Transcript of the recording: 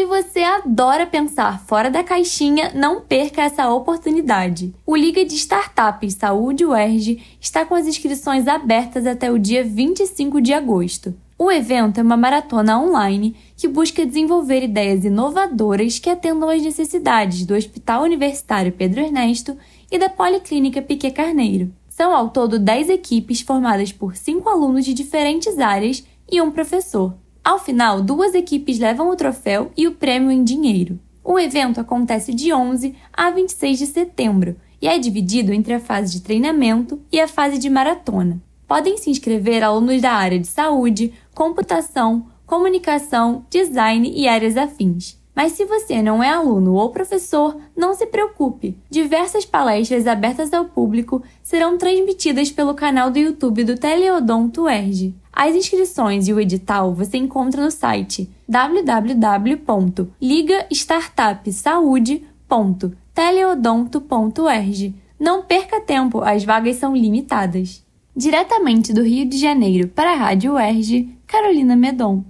Se você adora pensar fora da caixinha, não perca essa oportunidade. O Liga de Startups Saúde UERJ está com as inscrições abertas até o dia 25 de agosto. O evento é uma maratona online que busca desenvolver ideias inovadoras que atendam às necessidades do Hospital Universitário Pedro Ernesto e da Policlínica Piquet Carneiro. São ao todo 10 equipes formadas por 5 alunos de diferentes áreas e um professor. Ao final, duas equipes levam o troféu e o prêmio em dinheiro. O evento acontece de 11 a 26 de setembro e é dividido entre a fase de treinamento e a fase de maratona. Podem se inscrever alunos da área de saúde, computação, comunicação, design e áreas afins. Mas se você não é aluno ou professor, não se preocupe. Diversas palestras abertas ao público serão transmitidas pelo canal do YouTube do Teleodonto UERJ. As inscrições e o edital você encontra no site www.ligaStartupSaude.teleodonto.erg. Não perca tempo, as vagas são limitadas. Diretamente do Rio de Janeiro para a Rádio UERJ, Carolina Medon.